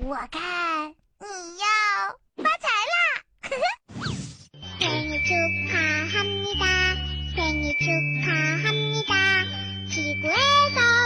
我看你要发财啦！생일축하합니다 생일 축하합니다 지구에서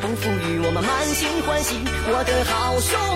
不负于我们满心欢喜我的好兄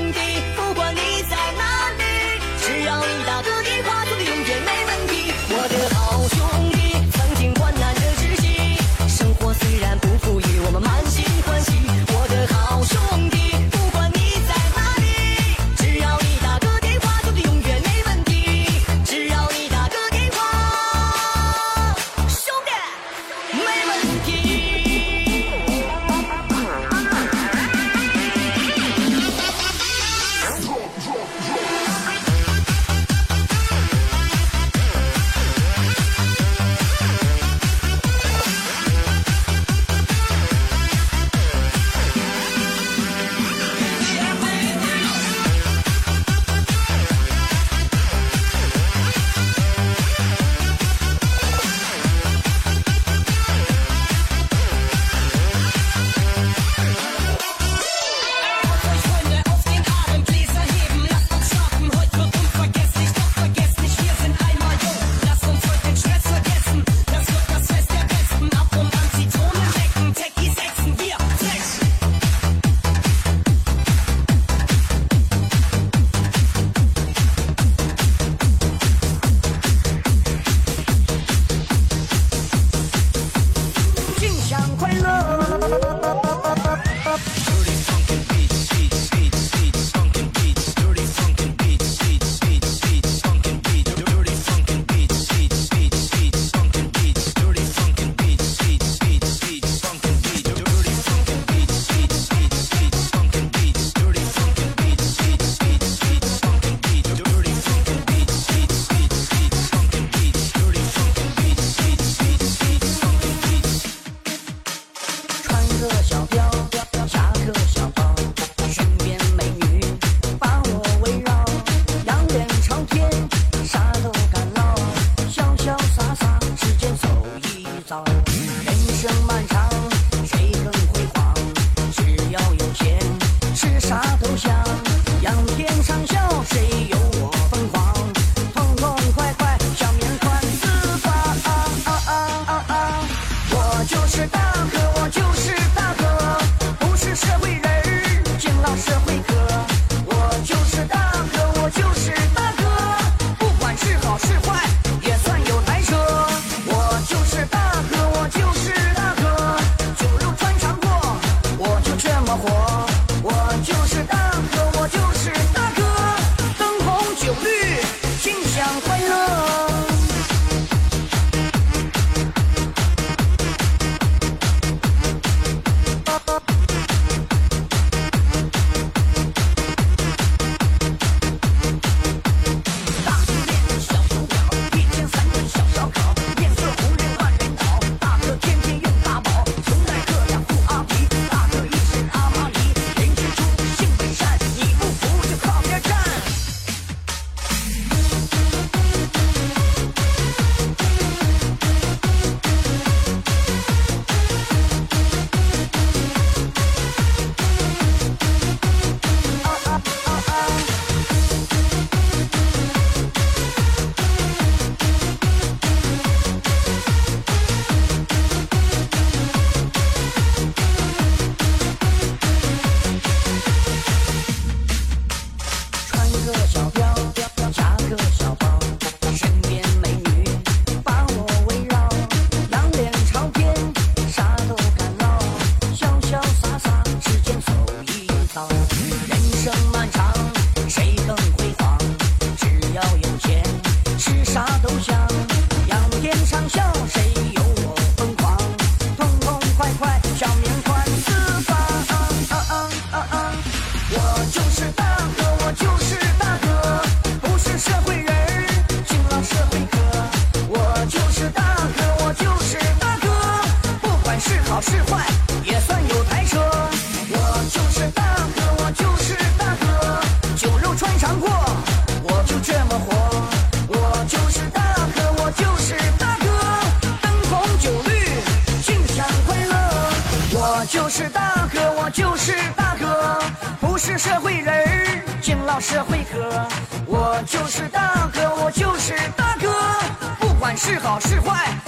好是坏，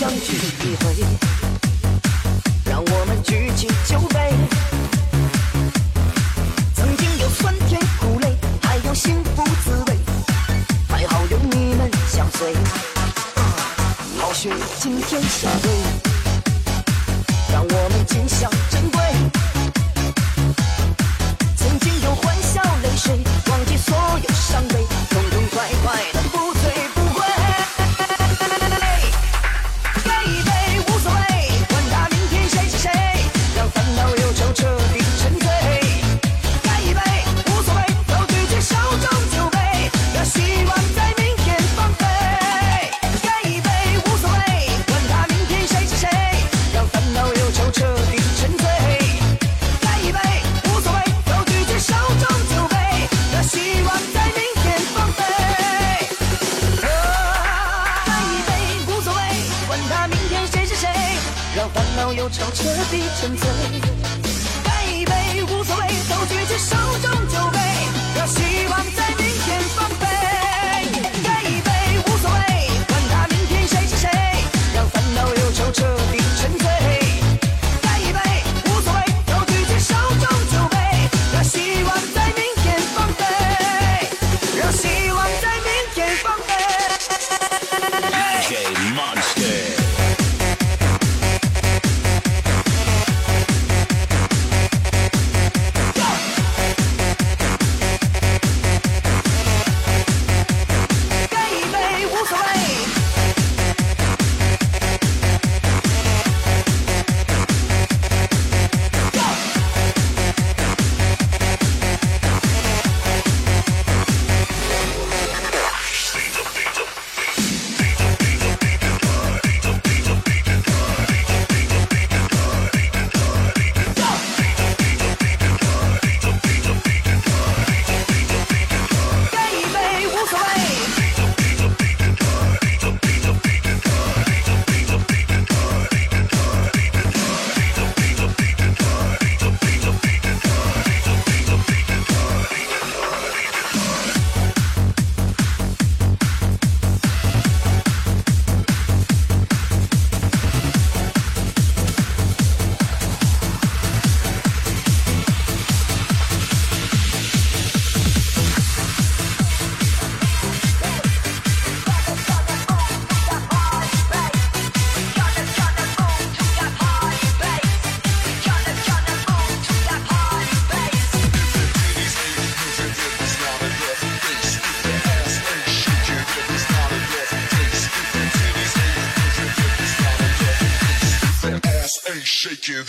相聚一回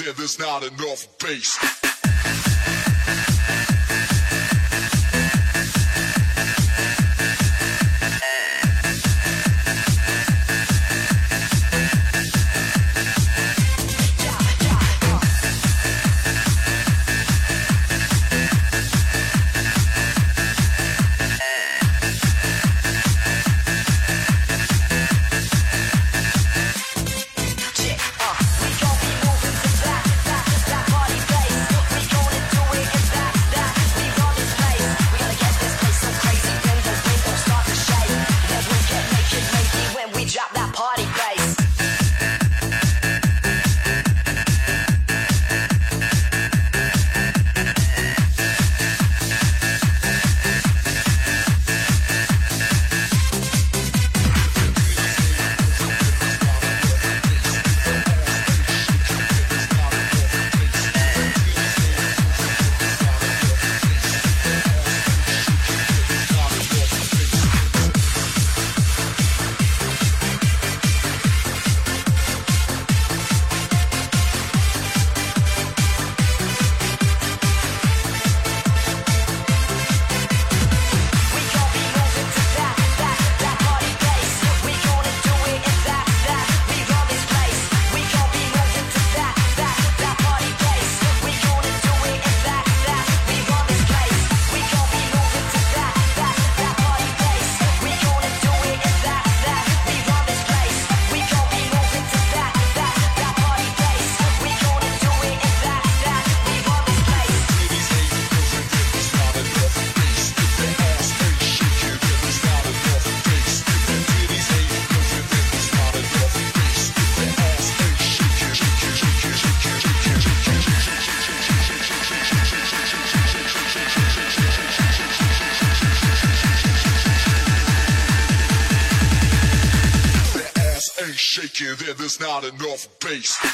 then there's not enough bass. It's not enough bass.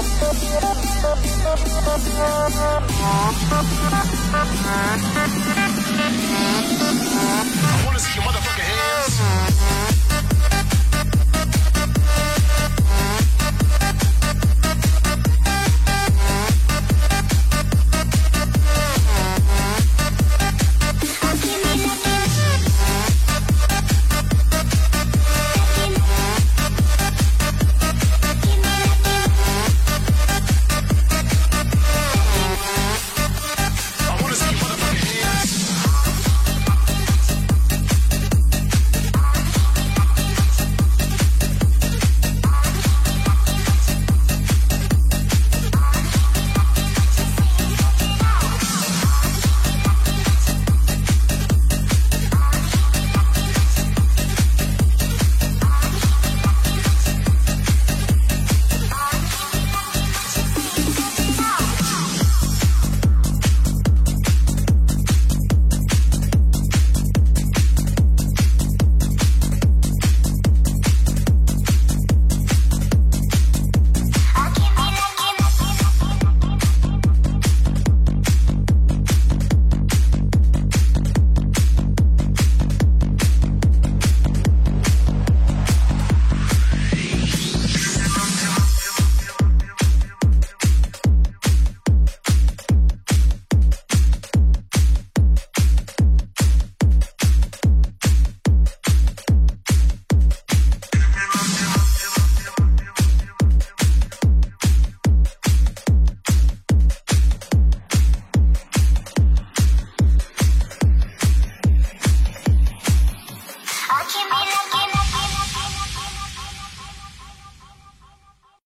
I wanna see your motherfucking hands.